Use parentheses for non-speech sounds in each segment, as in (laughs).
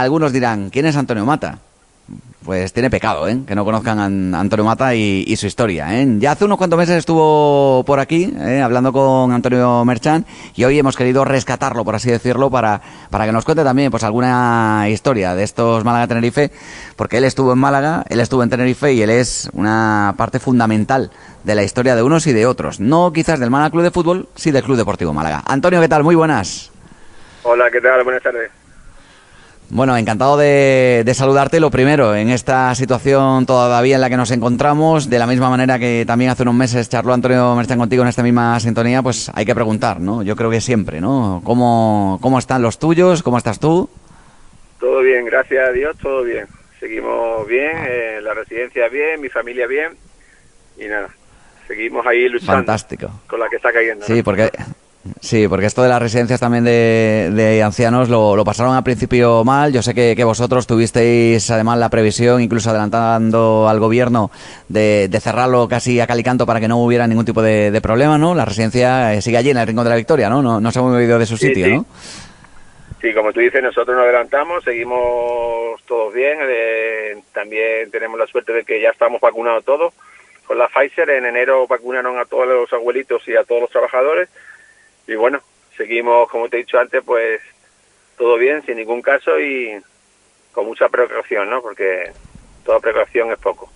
algunos dirán, ¿quién es Antonio Mata? pues tiene pecado, ¿eh? Que no conozcan a Antonio Mata y, su historia, ¿eh? Ya hace unos cuantos meses estuvo por aquí, ¿eh? hablando con Antonio Merchan, y hoy hemos querido rescatarlo, por así decirlo, para, para que nos cuente también, pues, alguna historia de estos Málaga-Tenerife, porque él estuvo en Málaga, él estuvo en Tenerife y él es una parte fundamental de la historia de unos y de otros. No quizás del Málaga Club de Fútbol, sí del Club Deportivo Málaga. Antonio, ¿qué tal? Muy buenas. Hola, ¿qué tal? Buenas tardes. Bueno, encantado de, saludarte. Lo primero, en esta situación todavía en la que nos encontramos, de la misma manera que también hace unos meses charló Antonio Merchan contigo en esta misma sintonía, pues hay que preguntar, ¿no? Yo creo que siempre, ¿no? ¿Cómo, cómo están los tuyos? ¿Cómo estás tú? Todo bien, gracias a Dios, todo bien. Seguimos bien, eh, la residencia bien, mi familia bien y nada, seguimos ahí luchando. Fantástico. Con la que está cayendo. Sí, porque Sí, porque esto de las residencias también de, ancianos lo, pasaron al principio mal. Yo sé que, vosotros tuvisteis además la previsión, incluso adelantando al gobierno, de, cerrarlo casi a calicanto para que no hubiera ningún tipo de, problema, ¿no? La residencia eh, sigue allí en el Rincón de la Victoria, ¿no? No, se ha movido de su sitio, sí. ¿no? Sí, como tú dices, nosotros nos adelantamos, seguimos todos bien. Eh, también tenemos la suerte de que ya estamos vacunados todos con la Pfizer. En enero vacunaron a todos los abuelitos y a todos los trabajadores y bueno, seguimos, como te he dicho antes, pues todo bien, sin ningún caso y con mucha precaución, ¿no? Porque toda precaución es poco.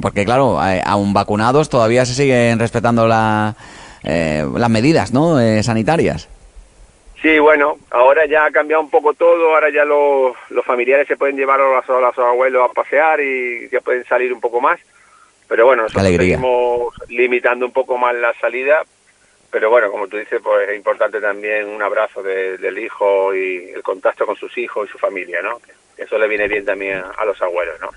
Porque claro, aún vacunados todavía se siguen respetando la, eh, las medidas, ¿no? Eh, sanitarias. Sí, bueno, ahora ya ha cambiado un poco todo, ahora ya los, los familiares se pueden llevar a los, a los, abuelos a pasear y ya pueden salir un poco más, pero bueno, nosotros seguimos limitando un poco más la salida pero bueno, como tú dices, pues es importante también un abrazo del hijo y el contacto con sus hijos y su familia, ¿no? Eso le viene bien también a los abuelos, ¿no?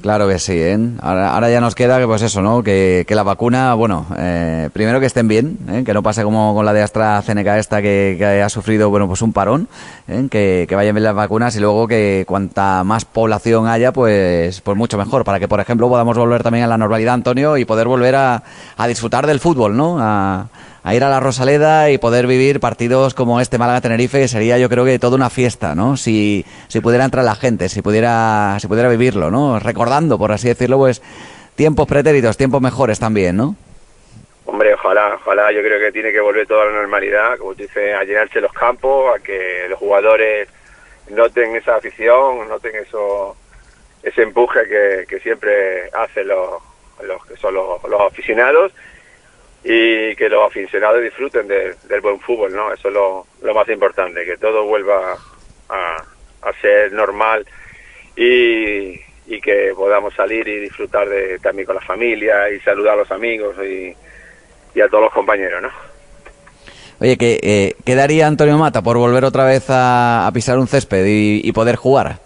Claro que sí, ¿eh? ahora, ya nos queda que pues eso, ¿no? Que, la vacuna, bueno, eh, primero que estén bien, ¿eh? que no pase como con la de AstraZeneca esta que, ha sufrido, bueno, pues un parón, ¿eh? que, que, vayan bien las vacunas y luego que cuanta más población haya, pues, pues mucho mejor, para que, por ejemplo, podamos volver también a la normalidad, Antonio, y poder volver a, a disfrutar del fútbol, ¿no? A, a ir a la Rosaleda y poder vivir partidos como este Málaga-Tenerife sería yo creo que toda una fiesta, ¿no? Si, si pudiera entrar la gente, si pudiera, si pudiera vivirlo, ¿no? Recordando, por así decirlo, pues tiempos pretéritos, tiempos mejores también, ¿no? Hombre, ojalá, ojalá, yo creo que tiene que volver toda la normalidad, como tú dices, a llenarse los campos, a que los jugadores noten esa afición, noten eso, ese empuje que, que siempre hacen los, que son los aficionados y que los aficionados disfruten del buen fútbol, ¿no? Eso es lo, lo más importante, que todo vuelva a, ser normal y, y, que podamos salir y disfrutar de, también con la familia y saludar a los amigos y, y a todos los compañeros, ¿no? Oye, ¿qué, eh, ¿qué daría Antonio Mata por volver otra vez a, pisar un césped y, poder jugar?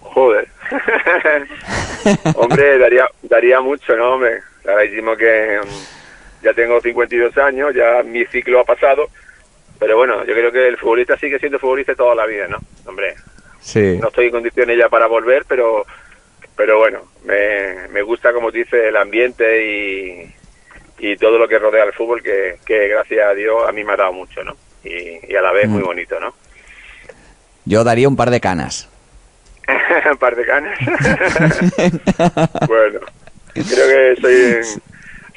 Joder. (laughs) Hombre, daría, daría mucho, ¿no? Hombre, decimos que ya tengo 52 años, ya mi ciclo ha pasado, pero bueno, yo creo que el futbolista sigue siendo futbolista toda la vida, ¿no? Hombre, sí. no estoy en condiciones ya para volver, pero pero bueno, me, me gusta, como dice, el ambiente y, y todo lo que rodea el fútbol, que, que gracias a Dios a mí me ha dado mucho, ¿no? Y, y a la vez muy mm. bonito, ¿no? Yo daría un par de canas. (laughs) un par de canas. (laughs) (laughs) bueno, creo que soy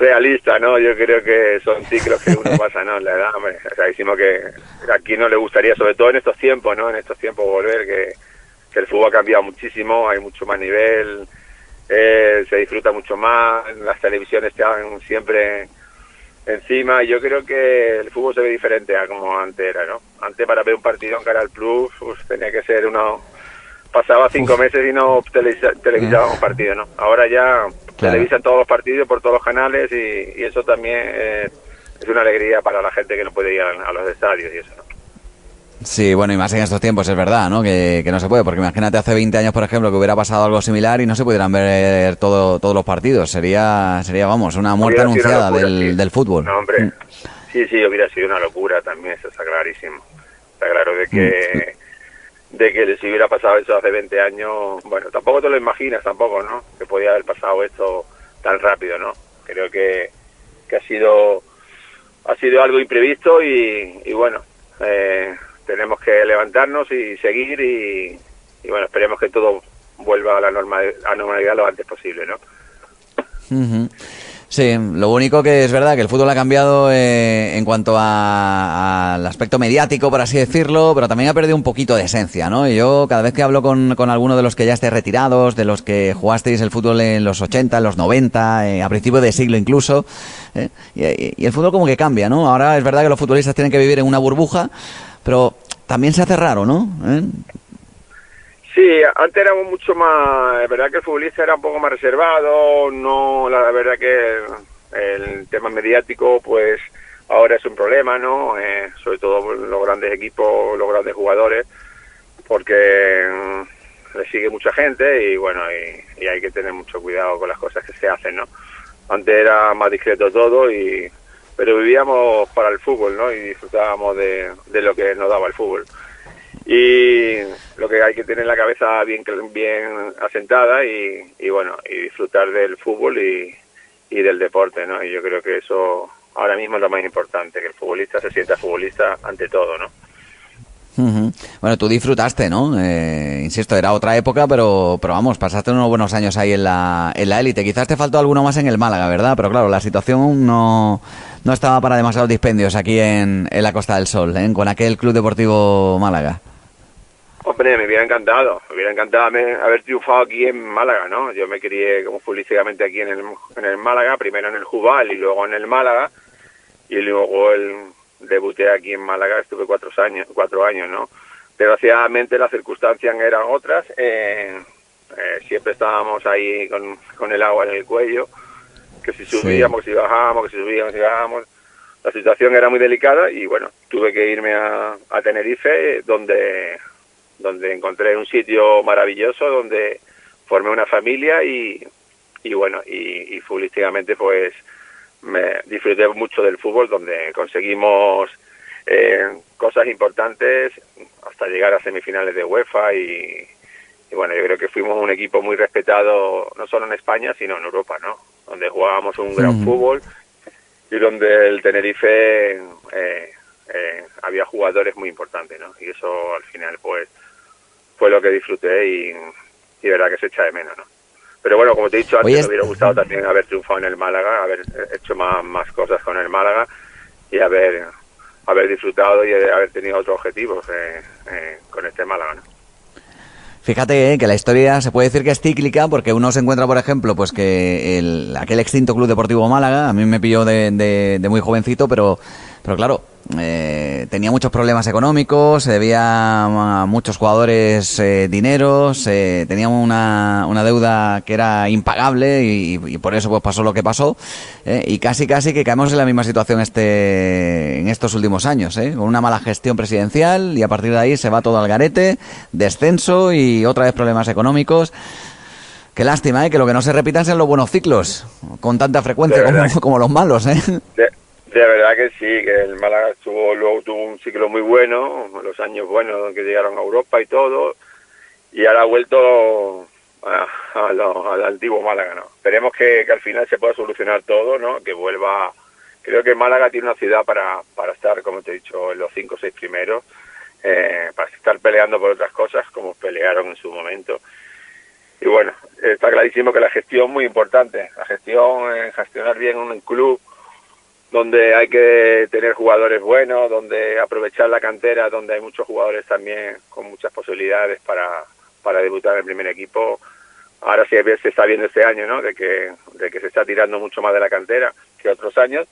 realista, ¿no? Yo creo que son ciclos que uno (laughs) pasa, ¿no? La edad, hombre, o sea, decimos que aquí no le gustaría, sobre todo en estos tiempos, ¿no? En estos tiempos volver, que, el fútbol ha cambiado muchísimo, hay mucho más nivel, eh, se disfruta mucho más, las televisiones están siempre encima, y yo creo que el fútbol se ve diferente a como antes era, ¿no? Antes para ver un partido en Canal Plus, tenía que ser uno pasaba cinco meses y no televisaba un partido, ¿no? Ahora ya televisan todos los partidos por todos los canales y, eso también es una alegría para la gente que no puede ir a, los estadios y eso, ¿no? Sí, bueno, y más en estos tiempos es verdad, ¿no? Que, no se puede, porque imagínate hace 20 años, por ejemplo, que hubiera pasado algo similar y no se pudieran ver todo, todos los partidos. Sería, sería vamos, una muerte anunciada del, del, fútbol. No, hombre, mm. sí, sí, hubiera sido una locura también, eso está clarísimo. Está claro de que... De que si hubiera pasado eso hace 20 años, bueno, tampoco te lo imaginas tampoco, ¿no? Que podía haber pasado esto tan rápido, ¿no? Creo que, que ha sido ha sido algo imprevisto y, bueno, eh, tenemos que levantarnos y seguir y, bueno, esperemos que todo vuelva a la, a normalidad lo antes posible, ¿no? Sí, lo único que es verdad que el fútbol ha cambiado eh, en cuanto al aspecto mediático, por así decirlo, pero también ha perdido un poquito de esencia, ¿no? Y yo cada vez que hablo con, con alguno de los que ya estéis retirados, de los que jugasteis el fútbol en los 80, en los 90, eh, a principios de siglo incluso, eh, y, y, el fútbol como que cambia, ¿no? Ahora es verdad que los futbolistas tienen que vivir en una burbuja, pero también se hace raro, ¿no? Sí, antes éramos mucho más, es verdad que el futbolista era un poco más reservado, no, la verdad que el tema mediático pues ahora es un problema, ¿no? Eh, sobre todo los grandes equipos, los grandes jugadores, porque mm, le sigue mucha gente y bueno, y, hay que tener mucho cuidado con las cosas que se hacen, ¿no? Antes era más discreto todo y pero vivíamos para el fútbol, ¿no? Y disfrutábamos de, de lo que nos daba el fútbol y lo que hay que tener la cabeza bien bien asentada y, bueno y disfrutar del fútbol y, y, del deporte no y yo creo que eso ahora mismo es lo más importante que el futbolista se sienta futbolista ante todo no Bueno, tú disfrutaste, ¿no? Eh, insisto, era otra época, pero, pero vamos, pasaste unos buenos años ahí en la en la élite. Quizás te faltó alguno más en el Málaga, ¿verdad? Pero claro, la situación no, no estaba para demasiados dispendios aquí en, en la Costa del Sol, ¿eh? con aquel Club Deportivo Málaga. Hombre, me hubiera encantado, me hubiera encantado haber triunfado aquí en Málaga, ¿no? Yo me crié como futbolísticamente aquí en el, en el Málaga, primero en el Jubal y luego en el Málaga, y luego el, debuté aquí en Málaga, estuve cuatro años, cuatro años, ¿no? Desgraciadamente las circunstancias eran otras, eh, eh, siempre estábamos ahí con, con el agua en el cuello, que si subíamos, que si bajábamos, que si subíamos, que si bajábamos, la situación era muy delicada y bueno, tuve que irme a, a Tenerife, donde donde encontré un sitio maravilloso donde formé una familia y, y bueno, y, y futbolísticamente pues me disfruté mucho del fútbol donde conseguimos eh, cosas importantes hasta llegar a semifinales de UEFA y, y, bueno, yo creo que fuimos un equipo muy respetado no solo en España sino en Europa, ¿no? Donde jugábamos un gran fútbol y donde el Tenerife eh, eh, había jugadores muy importantes, ¿no? Y eso al final pues fue lo que disfruté y, y verdad que se echa de menos, ¿no? Pero bueno, como te he dicho antes, me hubiera gustado también haber triunfado en el Málaga, haber hecho más, más cosas con el Málaga y haber, haber disfrutado y haber tenido otros objetivos eh, eh, con este Málaga, ¿no? Fíjate eh, que la historia se puede decir que es cíclica porque uno se encuentra, por ejemplo, pues que el, aquel extinto Club Deportivo Málaga, a mí me pilló de, de, de muy jovencito, pero, pero claro, eh, tenía muchos problemas económicos, se debía a muchos jugadores eh, dinero, eh, teníamos una, una, deuda que era impagable y, y, por eso pues pasó lo que pasó eh, y casi casi que caemos en la misma situación este en estos últimos años, ¿eh? con una mala gestión presidencial y a partir de ahí se va todo al garete, descenso y otra vez problemas económicos. Qué lástima, ¿eh? que lo que no se repitan sean los buenos ciclos, con tanta frecuencia como, como, los malos. ¿eh? De de verdad que sí, que el Málaga tuvo, luego tuvo un ciclo muy bueno, los años buenos que llegaron a Europa y todo, y ahora ha vuelto a, a lo, al antiguo Málaga, ¿no? Esperemos que, que, al final se pueda solucionar todo, ¿no? Que vuelva... Creo que Málaga tiene una ciudad para, para estar, como te he dicho, en los cinco o seis primeros, eh, para estar peleando por otras cosas como pelearon en su momento. Y bueno, está clarísimo que la gestión es muy importante, la gestión, eh, gestionar bien un club, donde hay que tener jugadores buenos, donde aprovechar la cantera, donde hay muchos jugadores también con muchas posibilidades para, para debutar en el primer equipo. Ahora sí se está viendo este año, ¿no? De que, de que se está tirando mucho más de la cantera que otros años.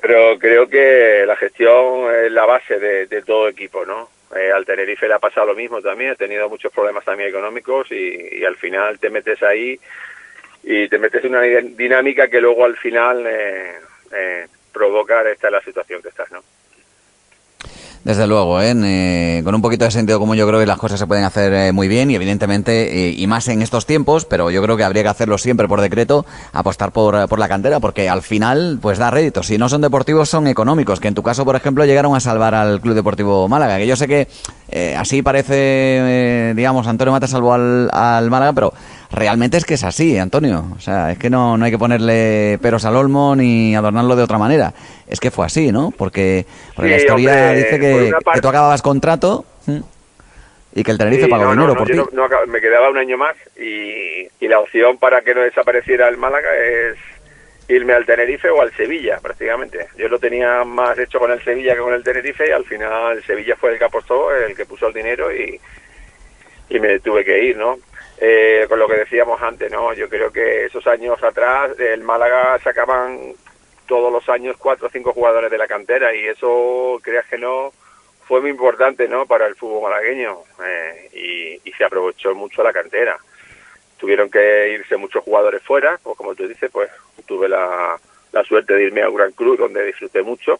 Pero creo que la gestión es la base de, de todo equipo, ¿no? Eh, al Tenerife le ha pasado lo mismo también, ha tenido muchos problemas también económicos y, y al final te metes ahí y te metes en una dinámica que luego al final eh, eh, provocar esta la situación que estás, ¿no? Desde luego, ¿eh? con un poquito de sentido común yo creo que las cosas se pueden hacer eh, muy bien y evidentemente, eh, y más en estos tiempos, pero yo creo que habría que hacerlo siempre por decreto, apostar por, por la cantera, porque al final pues da réditos. Si no son deportivos, son económicos, que en tu caso, por ejemplo, llegaron a salvar al Club Deportivo Málaga, que yo sé que eh, así parece, digamos, Antonio Mata salvó al, al Málaga, pero realmente es que es así, Antonio. O sea, es que no, no hay que ponerle peros al olmo ni adornarlo de otra manera. Es que fue así, ¿no? Porque, la historia dice que, tú acababas contrato y que el Tenerife pagó dinero por ti. me quedaba un año más y, y la opción para que no desapareciera el Málaga es irme al Tenerife o al Sevilla, prácticamente. Yo lo tenía más hecho con el Sevilla que con el Tenerife y al final el Sevilla fue el que apostó, el que puso el dinero y, y me tuve que ir, ¿no? Eh, con lo que decíamos antes, ¿no? Yo creo que esos años atrás el Málaga sacaban todos los años cuatro o cinco jugadores de la cantera y eso, creas que no, fue muy importante, ¿no? Para el fútbol malagueño eh, y, y se aprovechó mucho la cantera tuvieron que irse muchos jugadores fuera, pues como tú dices, pues tuve la, suerte de irme a un gran club donde disfruté mucho,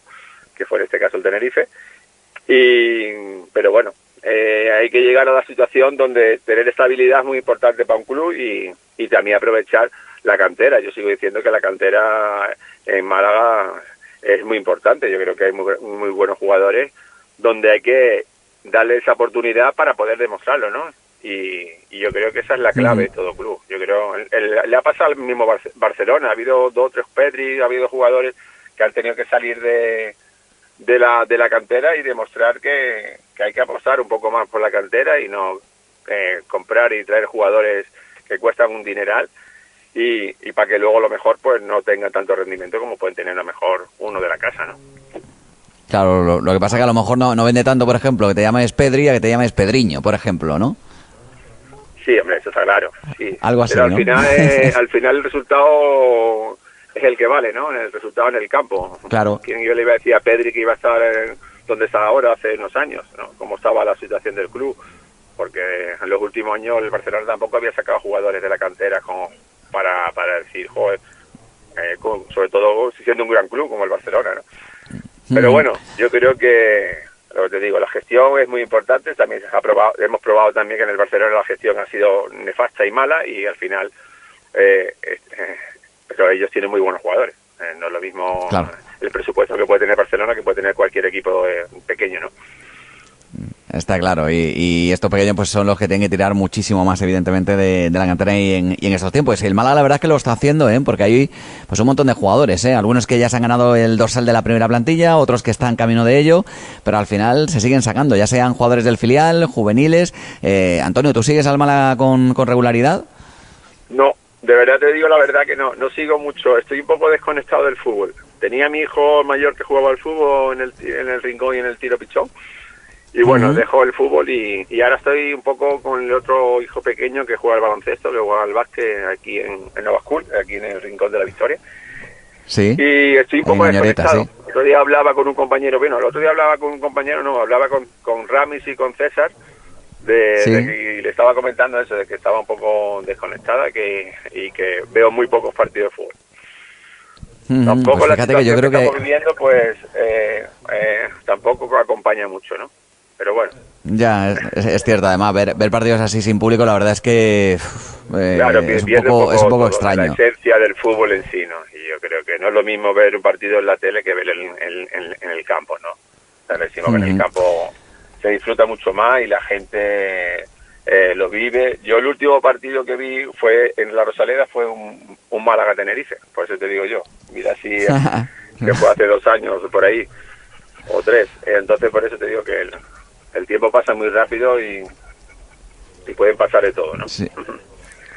que fue en este caso el Tenerife. Y, pero bueno, eh, hay que llegar a la situación donde tener estabilidad es muy importante para un club y, y también aprovechar la cantera. Yo sigo diciendo que la cantera en Málaga es muy importante. Yo creo que hay muy, muy buenos jugadores donde hay que darle esa oportunidad para poder demostrarlo, ¿no? Y, yo creo que esa es la clave de todo club. Yo creo, le ha pasado al mismo Barcelona, ha habido dos o tres Pedri, ha habido jugadores que han tenido que salir de, de, la, de la cantera y demostrar que, hay que apostar un poco más por la cantera y no eh, comprar y traer jugadores que cuestan un dineral y, y para que luego lo mejor pues no tenga tanto rendimiento como pueden tener a lo mejor uno de la casa, ¿no? Claro, lo, que pasa es que a lo mejor no, no vende tanto, por ejemplo, que te llames Pedri a que te llames Pedriño, por ejemplo, ¿no? Sí, hombre, eso está claro. Sí. Algo así, Pero al, final, (laughs) al final el resultado es el que vale, ¿no? El resultado en el campo. Claro. Quien yo le iba a decir a Pedri que iba a estar donde está ahora hace unos años, ¿no? Cómo estaba la situación del club. Porque en los últimos años el Barcelona tampoco había sacado jugadores de la cantera como para, para decir, joder, eh, sobre todo siendo un gran club como el Barcelona, ¿no? Pero bueno, yo creo que lo que te digo, la gestión es muy importante, también se ha probado, hemos probado también que en el Barcelona la gestión ha sido nefasta y mala y al final eh, eh pero ellos tienen muy buenos jugadores. Eh, no es lo mismo el presupuesto que puede tener Barcelona que puede tener cualquier equipo eh, pequeño, ¿no? Está claro, y, estos pequeños pues son los que tienen que tirar muchísimo más, evidentemente, de, la cantera y en, estos tiempos. Y el Málaga la verdad es que lo está haciendo, ¿eh? porque hay pues un montón de jugadores, ¿eh? algunos que ya se han ganado el dorsal de la primera plantilla, otros que están camino de ello, pero al final se siguen sacando, ya sean jugadores del filial, juveniles. Eh, Antonio, ¿tú sigues al Málaga con, regularidad? No, de verdad te digo la verdad que no, no sigo mucho, estoy un poco desconectado del fútbol. Tenía a mi hijo mayor que jugaba al fútbol en el, en el rincón y en el tiro pichón y bueno, dejo el fútbol y, y, ahora estoy un poco con el otro hijo pequeño que juega al baloncesto, que juega al básquet aquí en, en Nova School, aquí en el Rincón de la Victoria. Sí. Y estoy un poco desconectado. El otro día hablaba con un compañero, bueno, el otro día hablaba con un compañero, no, hablaba con, con Ramis y con César, de, y le estaba comentando eso, de que estaba un poco desconectada que, y que veo muy pocos partidos de fútbol. Tampoco pues la situación que, yo creo que, estamos viviendo, pues eh, eh, tampoco acompaña mucho, ¿no? pero bueno. Ya, es, cierto, además, ver, ver, partidos así sin público, la verdad es que eh, es, un poco, es un poco extraño. La esencia del fútbol en sí, ¿no? Y yo creo que no es lo mismo ver un partido en la tele que verlo en, en, el campo, ¿no? O decimos que en el campo se disfruta mucho más y la gente eh, lo vive. Yo el último partido que vi fue en la Rosaleda, fue un, un Málaga-Tenerife, por eso te digo yo. Mira si (laughs) que fue hace dos años por ahí, o tres. Entonces por eso te digo que... El, el tiempo pasa muy rápido y, y pueden pasar de todo, ¿no? Sí. (laughs)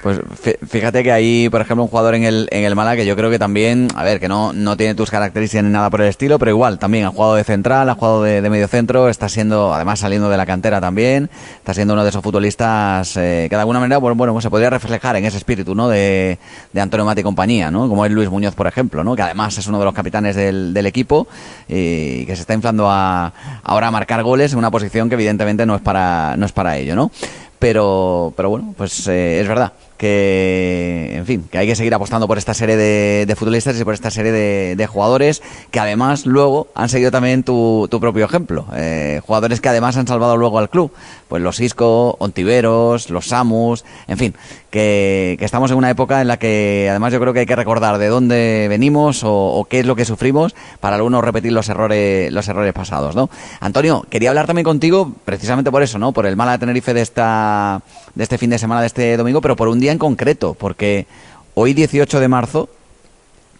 Pues fíjate que hay, por ejemplo, un jugador en el, en el Mala que yo creo que también, a ver, que no, no tiene tus características ni nada por el estilo, pero igual, también ha jugado de central, ha jugado de, medio centro, está siendo, además saliendo de la cantera también, está siendo uno de esos futbolistas eh, que de alguna manera, bueno, bueno se podría reflejar en ese espíritu, ¿no? De, de Antonio Mati y compañía, ¿no? Como es Luis Muñoz, por ejemplo, ¿no? Que además es uno de los capitanes del, del equipo y que se está inflando a, ahora a marcar goles en una posición que evidentemente no es para, no es para ello, ¿no? Pero, pero bueno, pues eh, es verdad que, en fin, que hay que seguir apostando por esta serie de, futbolistas y por esta serie de, jugadores que además luego han seguido también tu, tu propio ejemplo. Eh, jugadores que además han salvado luego al club. Pues los Isco, Ontiveros, los Samus, en fin, que, estamos en una época en la que además yo creo que hay que recordar de dónde venimos o, qué es lo que sufrimos para algunos repetir los errores los errores pasados, ¿no? Antonio, quería hablar también contigo precisamente por eso, ¿no? Por el mala de Tenerife de esta de este fin de semana de este domingo, pero por un día en concreto, porque hoy 18 de marzo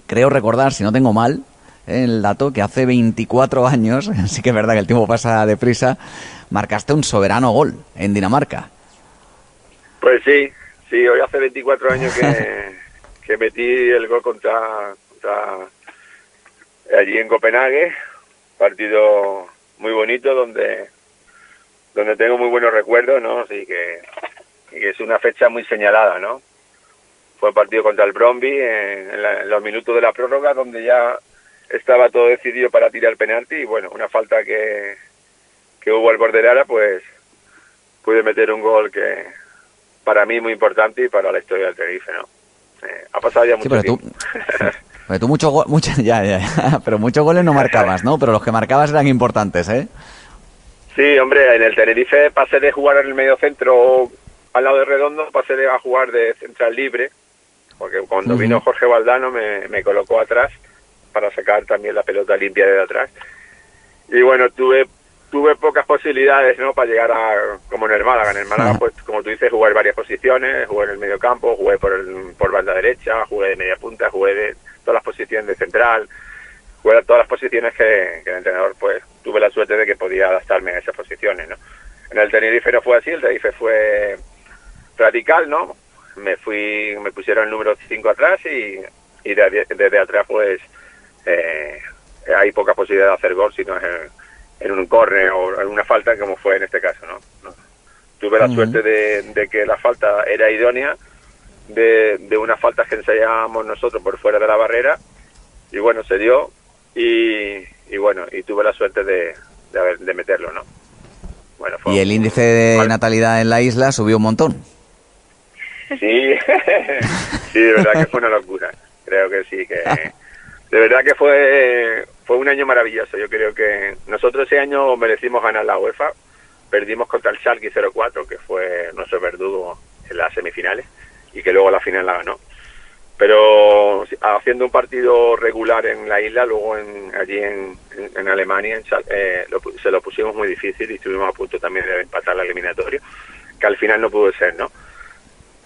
creo recordar, si no tengo mal, ¿eh? el dato que hace 24 años, (laughs) sí que es verdad que el tiempo pasa deprisa, marcaste un soberano gol en Dinamarca. Pues sí, Sí, hoy hace 24 años (laughs) que, metí el gol contra, allí en Copenhague, partido muy bonito donde donde tengo muy buenos recuerdos, ¿no? Así que, es una fecha muy señalada, ¿no? Fue un partido contra el Bromby en, los minutos de la prórroga donde ya estaba todo decidido para tirar penalti y bueno, una falta que, que hubo al borde pues pude meter un gol que, para mí muy importante y para la historia del Tenerife, ¿no? Eh, ha pasado ya mucho tiempo. (laughs) Tú, tú muchos mucho, (laughs) ya, ya, pero muchos goles no marcabas, ¿no? Pero los que marcabas eran importantes, ¿eh? Sí, hombre, en el Tenerife pasé de jugar en el medio centro al lado de Redondo, pasé a jugar de central libre, porque cuando vino Jorge Valdano me, me colocó atrás para sacar también la pelota limpia de atrás. Y bueno, tuve tuve pocas posibilidades no para llegar a como en el Málaga. En el Málaga pues como tú dices jugué en varias posiciones jugué en el medio campo jugué por el, por banda derecha jugué de media punta jugué de todas las posiciones de central jugué todas las posiciones que, el entrenador pues tuve la suerte de que podía adaptarme a esas posiciones no en el Tenerife no fue así el Tenerife fue radical no me fui me pusieron el número 5 atrás y, y desde, atrás pues eh, hay poca posibilidad de hacer gol si no es en un corre o en una falta como fue en este caso, ¿no? Tuve la suerte de, que la falta era idónea, de, de una falta que ensayábamos nosotros por fuera de la barrera y bueno, se dio y, y bueno, y tuve la suerte de, de, de meterlo, ¿no? Bueno, y el índice de natalidad en la isla subió un montón. Sí, (laughs) sí, de verdad que fue una locura. Creo que sí, que de verdad que fue fue un año maravilloso. Yo creo que nosotros ese año merecimos ganar la UEFA. Perdimos contra el Schalke 04, que fue nuestro verdugo en las semifinales y que luego la final la ganó. Pero haciendo un partido regular en la isla, luego en, allí en, en Alemania eh, se lo pusimos muy difícil y estuvimos a punto también de empatar la eliminatoria, que al final no pudo ser, ¿no?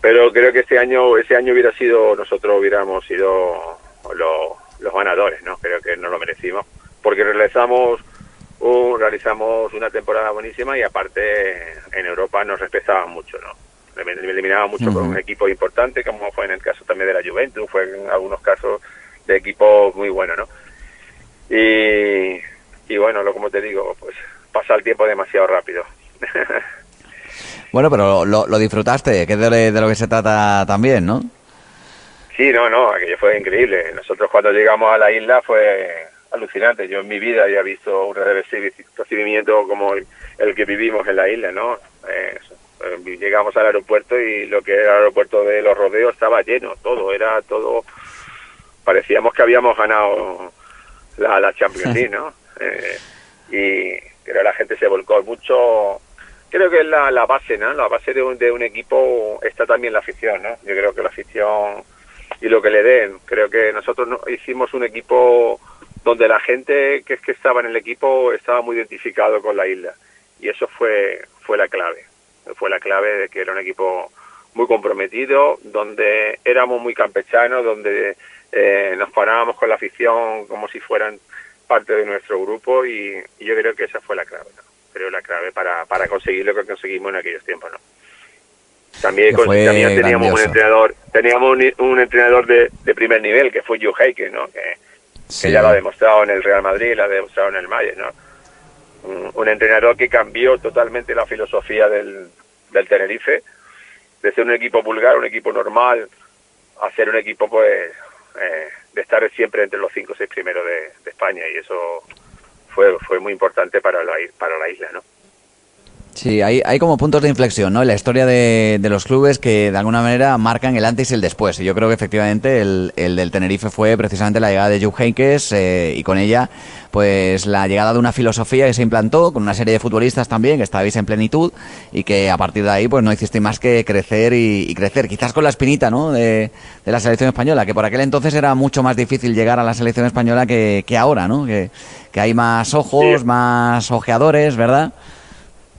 Pero creo que este año, ese año hubiera sido, nosotros hubiéramos sido los los ganadores, ¿no? Creo que nos lo merecimos porque realizamos un, realizamos una temporada buenísima y aparte en Europa nos respetaban mucho, ¿no? Eliminaban mucho con un equipo importante, como fue en el caso también de la Juventus, fue en algunos casos de equipos muy buenos, ¿no? Y, y bueno, lo como te digo, pues pasa el tiempo demasiado rápido. (laughs) bueno, pero lo, lo disfrutaste, que es de, de lo que se trata también, ¿no? Sí, no, no, aquello fue increíble. Nosotros cuando llegamos a la isla fue alucinante. Yo en mi vida había visto un recibimiento como el, que vivimos en la isla, ¿no? Eh, eh, llegamos al aeropuerto y lo que era el aeropuerto de los rodeos estaba lleno, todo, era todo... Parecíamos que habíamos ganado la, la Champions League, ¿no? (laughs) Eh, y pero la gente se volcó mucho creo que es la, la base, ¿no? La base de un, de un equipo está también la afición, ¿no? Yo creo que la afición y lo que le den. Creo que nosotros no, hicimos un equipo donde la gente que, que estaba en el equipo estaba muy identificado con la isla y eso fue fue la clave. Fue la clave de que era un equipo muy comprometido, donde éramos muy campechanos, donde eh, nos parábamos con la afición como si fueran parte de nuestro grupo y, yo creo que esa fue la clave, ¿no? creo la clave para, para conseguir lo que conseguimos en aquellos tiempos, ¿no? También, teníamos un entrenador, teníamos un, entrenador de, primer nivel que fue Joe Heike, ¿no? Que, ya lo ha demostrado en el Real Madrid, lo ha demostrado en el Mayer, ¿no? Un, entrenador que cambió totalmente la filosofía del, del Tenerife, de ser un equipo vulgar, un equipo normal, a ser un equipo, pues, eh, de estar siempre entre los cinco o seis primeros de, de, España y eso fue fue muy importante para la, para la isla, ¿no? Sí, hay, hay como puntos de inflexión, ¿no? En la historia de, de, los clubes que de alguna manera marcan el antes y el después. Y yo creo que efectivamente el, el del Tenerife fue precisamente la llegada de Jupp Heynckes eh, y con ella pues la llegada de una filosofía que se implantó con una serie de futbolistas también que estabais en plenitud y que a partir de ahí pues no hicisteis más que crecer y, y crecer. Quizás con la espinita, ¿no? De, de, la selección española, que por aquel entonces era mucho más difícil llegar a la selección española que, que ahora, ¿no? Que, que hay más ojos, sí. más ojeadores, ¿verdad?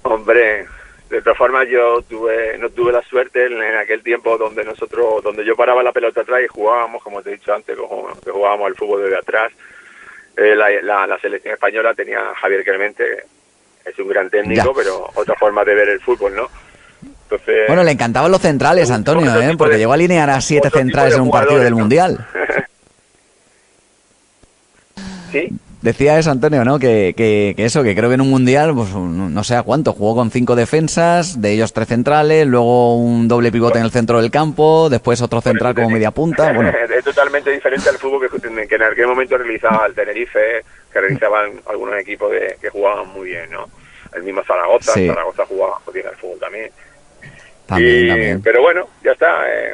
Hombre, de todas formas yo tuve no tuve la suerte en, en, aquel tiempo donde nosotros donde yo paraba la pelota atrás y jugábamos como te he dicho antes como que jugábamos al fútbol desde atrás eh, la, la, la, selección española tenía a Javier Clemente es un gran técnico ya. pero otra forma de ver el fútbol no entonces bueno le encantaban los centrales Antonio ¿eh? porque de, llegó a alinear a siete centrales en un partido del ¿no? mundial (laughs) sí Decía eso, Antonio, ¿no? Que, que, que, eso, que creo que en un mundial, pues no sé a cuánto, jugó con cinco defensas, de ellos tres centrales, luego un doble pivote en el centro del campo, después otro central como media punta. Bueno. (laughs) Es totalmente diferente al fútbol que, que en aquel momento realizaba el Tenerife, que realizaban algunos equipos de, que jugaban muy bien, ¿no? El mismo Zaragoza, sí. Zaragoza jugaba bien al fútbol también. También, y, también. Pero bueno, ya está. Eh,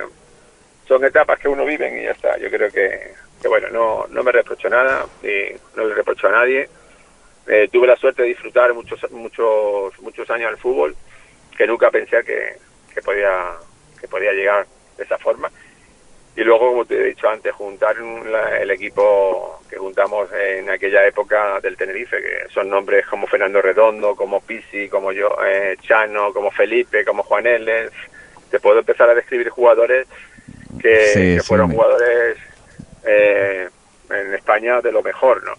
son etapas que uno vive y ya está. Yo creo que que bueno, no, no me reprocho nada, y no le reprocho a nadie. Eh, tuve la suerte de disfrutar muchos, muchos, muchos años al fútbol, que nunca pensé que, que, podía, que podía llegar de esa forma. Y luego, como te he dicho antes, juntar la, el equipo que juntamos en aquella época del Tenerife, que son nombres como Fernando Redondo, como Pisi, como yo, eh, Chano, como Felipe, como Juan L. Te puedo empezar a describir jugadores que, sí, que fueron sí, jugadores eh, en España de lo mejor, ¿no?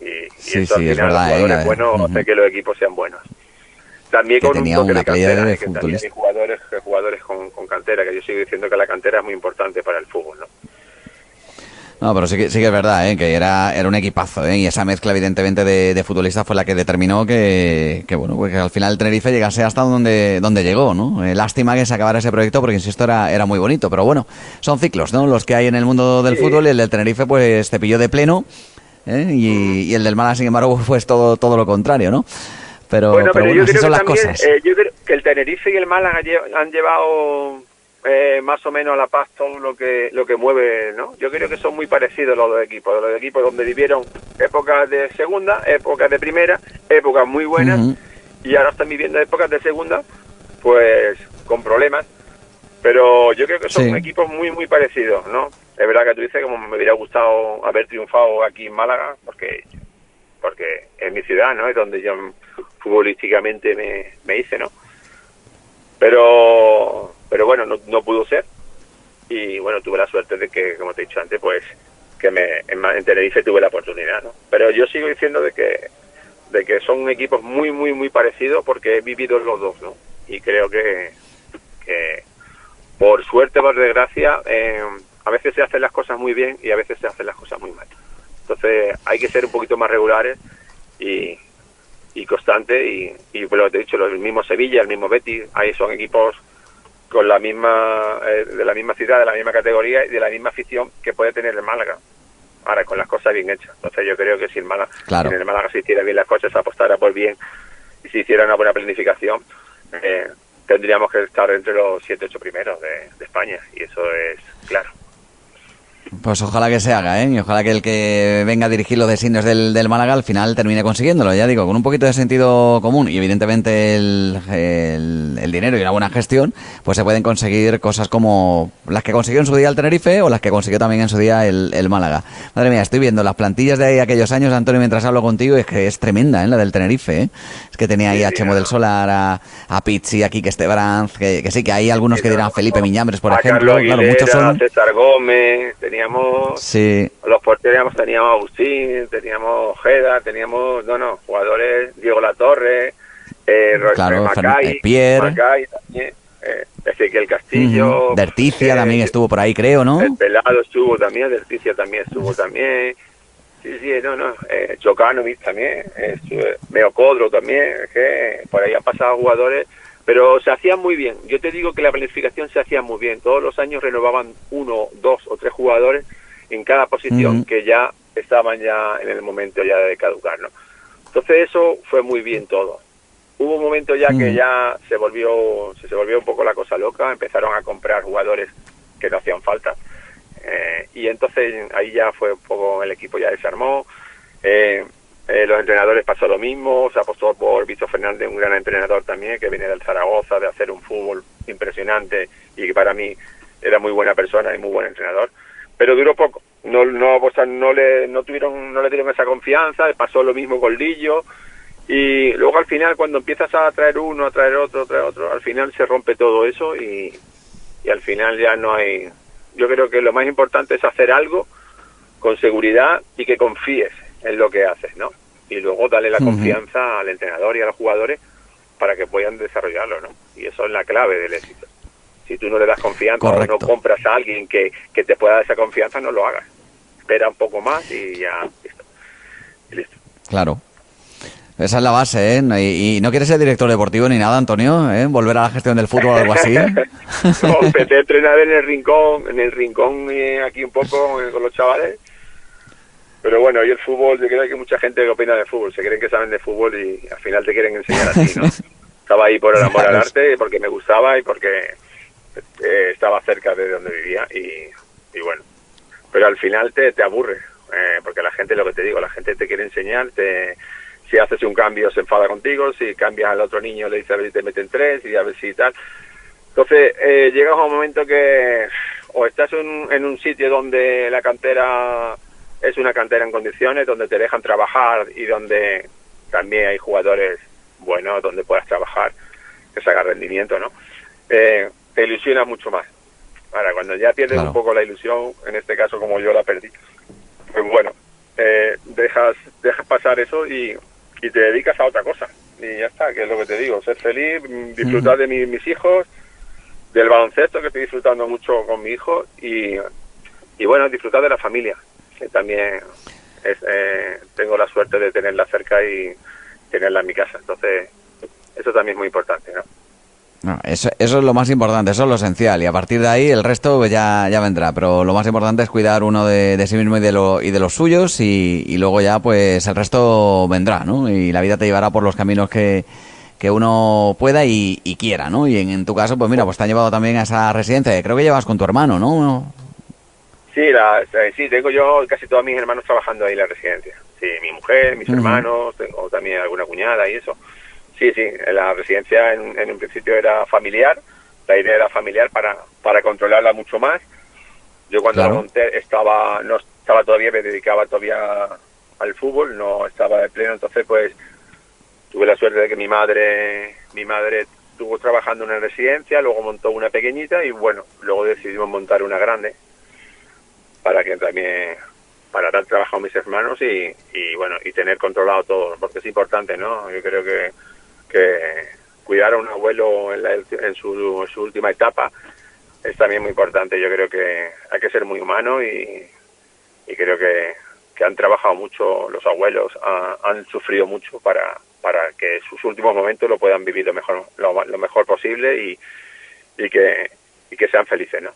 Y, y sí, eso sí, al final, verdad, los jugadores eh, buenos uh hace que los equipos sean buenos. También que con tenía un toque una de cantera, de que también hay jugadores, jugadores con, con, cantera, que yo sigo diciendo que la cantera es muy importante para el fútbol, ¿no? No, pero sí que, sí que es verdad, ¿eh? que era, era un equipazo, ¿eh? y esa mezcla evidentemente de, de futbolistas fue la que determinó que, que, bueno, pues que al final el Tenerife llegase hasta donde, donde llegó, ¿no? Eh, lástima que se acabara ese proyecto porque, insisto, era, era muy bonito, pero bueno, son ciclos, ¿no? Los que hay en el mundo del sí. fútbol y el del Tenerife pues te pilló de pleno, ¿eh? y, y, el del Málaga, sin embargo, (laughs) pues todo, todo lo contrario, ¿no? Pero, bueno, pero, pero bueno, yo creo son que las también, cosas. Eh, yo creo que el Tenerife y el Málaga han llevado eh, más o menos a la paz todo lo que lo que mueve, ¿no? Yo creo que son muy parecidos los dos equipos, los equipos donde vivieron épocas de segunda, épocas de primera, épocas muy buenas uh -huh. y ahora están viviendo épocas de segunda, pues con problemas, pero yo creo que son sí. equipos muy muy parecidos, ¿no? Es verdad que tú dices como me hubiera gustado haber triunfado aquí en Málaga, porque porque es mi ciudad, ¿no? Es donde yo futbolísticamente me, me hice, ¿no? Pero pero bueno, no, pudo ser. Y bueno, tuve la suerte de que, como te he dicho antes, pues que me, en, en Tenerife tuve la oportunidad, ¿no? Pero yo sigo diciendo de que, de que son equipos muy, muy, muy parecidos porque he vivido los dos, ¿no? Y creo que, que por suerte, por desgracia, eh, a veces se hacen las cosas muy bien y a veces se hacen las cosas muy mal. Entonces hay que ser un poquito más regulares y, y constante y, y lo te he dicho, el mismo Sevilla, el mismo Betis, ahí son equipos con la misma eh, de la misma ciudad, de la misma categoría y de la misma afición que puede tener el Málaga. Ahora, con las cosas bien hechas. Entonces yo creo que si el Málaga, claro. si en el Málaga se hiciera bien las cosas, se apostara por bien y se hiciera una buena planificación, eh, tendríamos que estar entre los 7 8 primeros de, de España y eso es claro. Pues ojalá que se haga, ¿eh? Y ojalá que el que venga a dirigir los designios del, del Málaga al final termine consiguiéndolo, ya digo, con un poquito de sentido común y evidentemente el, el, el, dinero y una buena gestión, pues se pueden conseguir cosas como las que consiguió en su día el Tenerife o las que consiguió también en su día el, el Málaga. Madre mía, estoy viendo las plantillas de aquellos años, Antonio, mientras hablo contigo, y es que es tremenda, ¿eh? La del Tenerife, ¿eh? Es que tenía ahí a Chemo del Solar, a, a Pizzi, a Quique Estebranz, que, que sí, que hay algunos que dirán Felipe Miñambres, por ejemplo. Aguilera, claro, muchos son... César Gómez, teníamos sí. los porteros teníamos Agustín, teníamos Ojeda, teníamos no no jugadores Diego Latorre, eh, claro, Macay, Pierre, Macay también, eh, Ezequiel Castillo, uh -huh. Derticia eh, también estuvo por ahí creo, ¿no? El Pelado estuvo también, Derticia también estuvo también. Sí, sí, no, no, eh, Chocanovic también, eh, Meocodro también, que por ahí han pasado jugadores pero se hacían muy bien. Yo te digo que la planificación se hacía muy bien. Todos los años renovaban uno, dos o tres jugadores en cada posición uh -huh. que ya estaban ya en el momento ya de caducar, ¿no? Entonces eso fue muy bien todo. hubo un momento ya que ya se volvió, se, se volvió un poco la cosa loca, empezaron a comprar jugadores que no hacían falta. Eh, y entonces ahí ya fue un poco, el equipo ya desarmó. Eh, eh, los entrenadores pasó lo mismo, se apostó por Víctor Fernández, un gran entrenador también, que viene del Zaragoza, de hacer un fútbol impresionante y que para mí era muy buena persona y muy buen entrenador. Pero duró poco, no no no le no tuvieron no le dieron esa confianza, pasó lo mismo con Lillo y luego al final cuando empiezas a traer uno, a traer otro, a traer otro, al final se rompe todo eso y, y al final ya no hay yo creo que lo más importante es hacer algo con seguridad y que confíes en lo que haces, ¿no? Y luego darle la confianza al entrenador y a los jugadores para que puedan desarrollarlo, ¿no? Y eso es la clave del éxito. Si tú no le das confianza o no compras a alguien que, que te pueda dar esa confianza, no lo hagas. Espera un poco más y ya listo. listo. Claro. Esa es la base, ¿eh? ¿Y, no quieres ser director deportivo ni nada, Antonio? ¿eh? ¿Volver a la gestión del fútbol o algo así? (laughs) no, empecé a entrenar en el rincón, en el rincón y aquí un poco eh, con los chavales. Pero bueno, y el fútbol, yo creo que hay mucha gente que opina de fútbol, se creen que saben de fútbol y al final te quieren enseñar a ti, ¿no? (laughs) Estaba ahí por el amor al arte, porque me gustaba y porque eh, estaba cerca de donde vivía y, y bueno. Pero al final te, te aburre, eh, porque la gente, lo que te digo, la gente te quiere enseñar, te si haces un cambio se enfada contigo, si cambias al otro niño le dice a ver si te meten tres y a ver si tal. Entonces eh, llegas a un momento que o estás en, en, un sitio donde la cantera es una cantera en condiciones, donde te dejan trabajar y donde también hay jugadores buenos donde puedas trabajar, que se haga rendimiento, ¿no? Eh, te ilusiona mucho más. Ahora, cuando ya pierdes un poco la ilusión, en este caso como yo la perdí, pues bueno, eh, dejas, dejas pasar eso y, y te dedicas a otra cosa. Y ya está, que es lo que te digo, ser feliz, disfrutar de mis hijos, del baloncesto, que estoy disfrutando mucho con mi hijo, y, y bueno, disfrutar de la familia, que también eh, tengo la suerte de tenerla cerca y tenerla en mi casa. Entonces, eso también es muy importante, ¿no? eso, eso, es lo más importante, eso es lo esencial. Y a partir de ahí el resto ya, ya vendrá. Pero lo más importante es cuidar uno de, sí mismo y de, lo, y de los suyos y, y, luego ya pues el resto vendrá, ¿no? Y la vida te llevará por los caminos que, que uno pueda y, quiera, ¿no? Y en, tu caso, pues mira, pues te han llevado también a esa residencia. Creo que llevas con tu hermano, ¿no? Sí, la, sí, tengo yo casi todos mis hermanos trabajando ahí en la residencia. Sí, mi mujer, mis hermanos, tengo también alguna cuñada y eso. Sí, sí, la residencia en, en un principio era familiar, la idea era familiar para, para controlarla mucho más. Yo cuando la monté estaba, no estaba todavía, me dedicaba todavía al fútbol, no estaba de pleno, entonces pues tuve la suerte de que mi madre, mi madre estuvo trabajando en una residencia, luego montó una pequeñita y bueno, luego decidimos montar una grande para que también para dar trabajo a mis hermanos y, y bueno y tener controlado todo porque es importante no yo creo que que cuidar a un abuelo en, la, en, su, su, última etapa es también muy importante. Yo creo que hay que ser muy humano y, y creo que, que, han trabajado mucho los abuelos, ha, han sufrido mucho para, para que sus últimos momentos lo puedan vivir lo mejor, lo, lo mejor posible y, que, y que sean felices, ¿no?